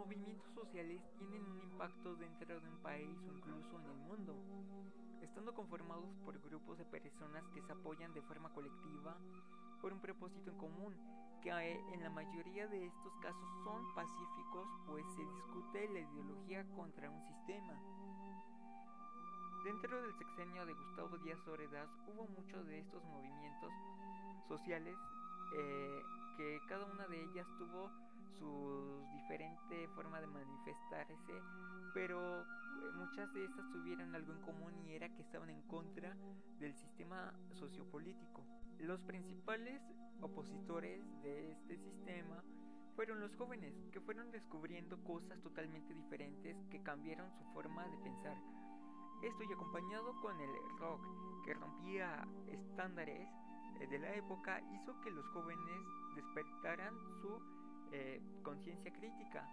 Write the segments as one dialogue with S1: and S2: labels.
S1: movimientos sociales tienen un impacto dentro de un país o incluso en el mundo, estando conformados por grupos de personas que se apoyan de forma colectiva por un propósito en común, que en la mayoría de estos casos son pacíficos, pues se discute la ideología contra un sistema. Dentro del sexenio de Gustavo Díaz Ordaz hubo muchos de estos movimientos sociales eh, que cada una de ellas tuvo su diferente forma de manifestarse, pero eh, muchas de estas tuvieron algo en común y era que estaban en contra del sistema sociopolítico. Los principales opositores de este sistema fueron los jóvenes, que fueron descubriendo cosas totalmente diferentes que cambiaron su forma de pensar. Esto y acompañado con el rock, que rompía estándares eh, de la época, hizo que los jóvenes despertaran su eh, conciencia crítica,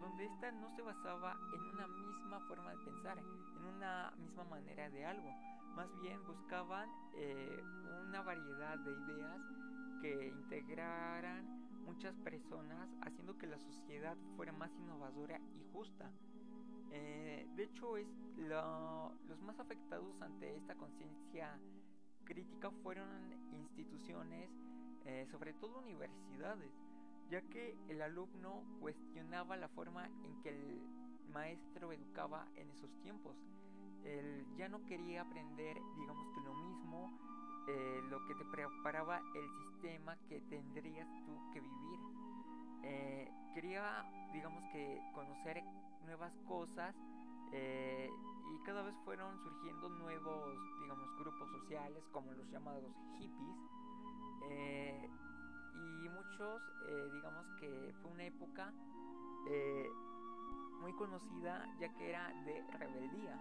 S1: donde ésta no se basaba en una misma forma de pensar, en una misma manera de algo, más bien buscaban eh, una variedad de ideas que integraran muchas personas, haciendo que la sociedad fuera más innovadora y justa. Eh, de hecho, es los más afectados ante esta conciencia crítica fueron instituciones, sobre todo universidades, ya que el alumno cuestionaba la forma en que el maestro educaba en esos tiempos. Él ya no quería aprender, digamos que lo mismo, eh, lo que te preparaba el sistema que tendrías tú que vivir. Eh, quería, digamos que, conocer nuevas cosas eh, y cada vez fueron surgiendo nuevos, digamos, grupos sociales como los llamados hippies y muchos eh, digamos que fue una época eh, muy conocida ya que era de rebeldía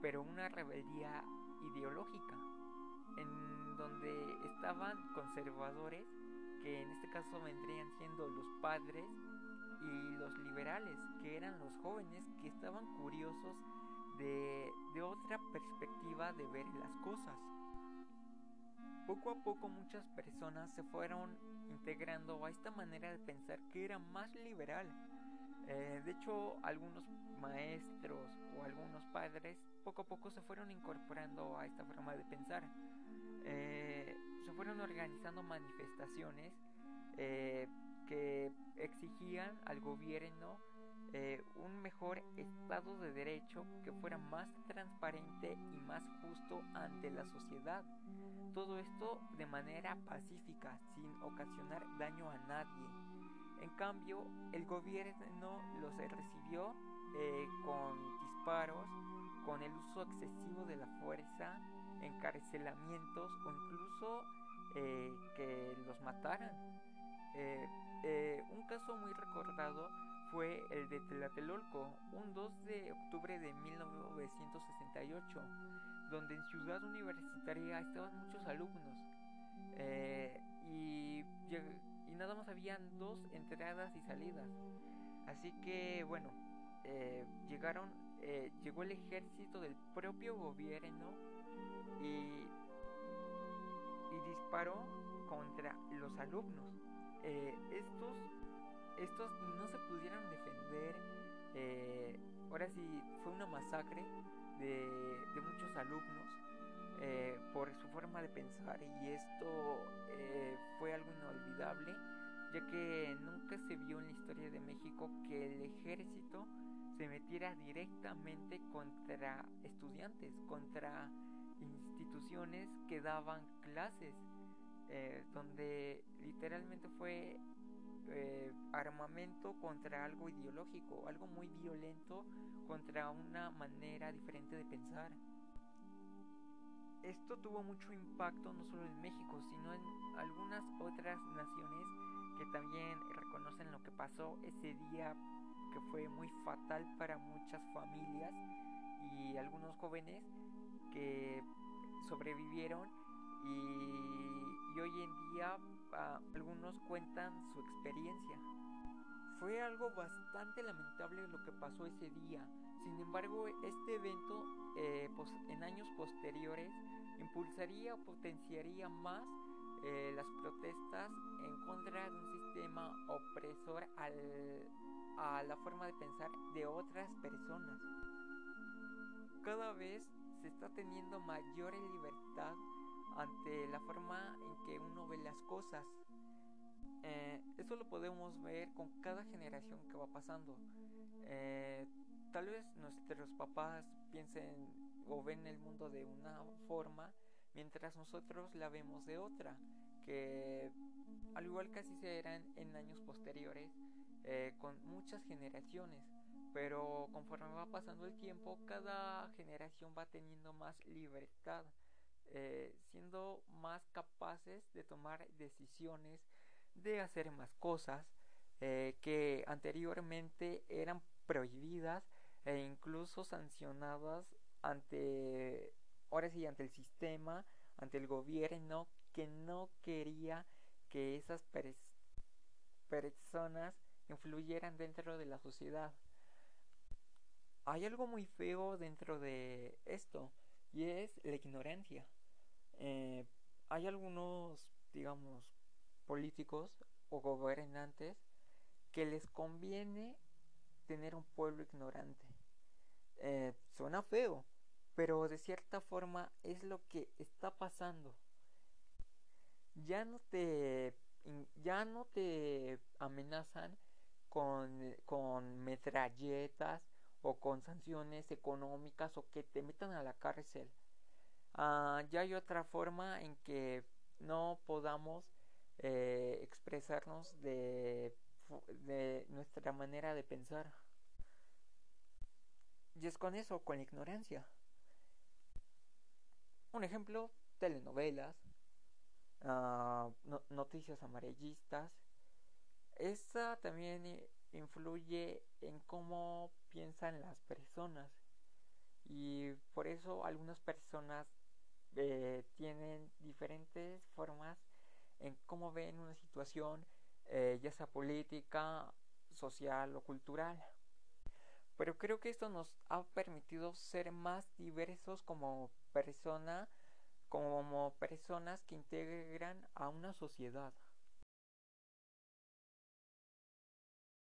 S1: pero una rebeldía ideológica en donde estaban conservadores que en este caso vendrían siendo los padres y los liberales que eran los jóvenes que estaban curiosos de, de otra perspectiva de ver las cosas poco a poco muchas personas se fueron integrando a esta manera de pensar que era más liberal. Eh, de hecho, algunos maestros o algunos padres poco a poco se fueron incorporando a esta forma de pensar. Eh, se fueron organizando manifestaciones eh, que exigían al gobierno eh, un mejor Estado de Derecho que fuera más transparente y más justo ante la sociedad. Todo esto de manera pacífica, sin ocasionar daño a nadie. En cambio, el gobierno los recibió eh, con disparos, con el uso excesivo de la fuerza, encarcelamientos o incluso eh, que los mataran. Un caso muy recordado fue el de Tlatelolco, un 2 de octubre de 1968, donde en Ciudad Universitaria estaban muchos alumnos eh, y, nada más habían dos entradas y salidas. Así que bueno, eh, llegaron, eh, llegó el ejército del propio gobierno y disparó contra los alumnos. Estos estos no se pudieron defender. Eh, ahora sí, fue una masacre de, muchos alumnos eh, por su forma de pensar y esto eh, fue algo inolvidable, ya que nunca se vio en la historia de México que el ejército se metiera directamente contra estudiantes, contra instituciones que daban clases, donde literalmente fue eh, armamento contra algo ideológico, algo muy violento contra una manera diferente de pensar. Esto tuvo mucho impacto no solo en México, sino en algunas otras naciones que también reconocen lo que pasó ese día que fue muy fatal para muchas familias y algunos jóvenes que sobrevivieron y, hoy en día ah, algunos cuentan su experiencia. Fue algo bastante lamentable lo que pasó ese día. Sin embargo, este evento eh, en años posteriores impulsaría o potenciaría más eh, las protestas en contra de un sistema opresor al, a la forma de pensar de otras personas. Cada vez se está teniendo mayor libertad ante la forma en que uno ve las cosas. Eh, eso lo podemos ver con cada generación que va pasando. Eh, tal vez nuestros papás piensen o ven el mundo de una forma, mientras nosotros la vemos de otra, que al igual que así serán en años posteriores, eh, con muchas generaciones. Pero conforme va pasando el tiempo, cada generación va teniendo más libertad, eh, siendo más capaces de tomar decisiones, de hacer más cosas eh, que anteriormente eran prohibidas e incluso sancionadas ante, ahora sí, ante el sistema, ante el gobierno que no quería que esas personas influyeran dentro de la sociedad. Hay algo muy feo dentro de esto y es la ignorancia. Eh, hay algunos, digamos, políticos o gobernantes que les conviene tener un pueblo ignorante. Eh, suena feo, pero de cierta forma es lo que está pasando. Ya no te, ya no te amenazan con, con metralletas o con sanciones económicas o que te metan a la cárcel. Ah, ya hay otra forma en que no podamos eh, expresarnos de, nuestra manera de pensar. Y es con eso, con la ignorancia. Un ejemplo, telenovelas, uh, noticias amarillistas. Esta también influye en cómo piensan las personas. Y por eso algunas personas eh, tienen diferentes formas en cómo ven una situación, eh, ya sea política, social o cultural. Pero creo que esto nos ha permitido ser más diversos como persona, como personas que integran a una sociedad.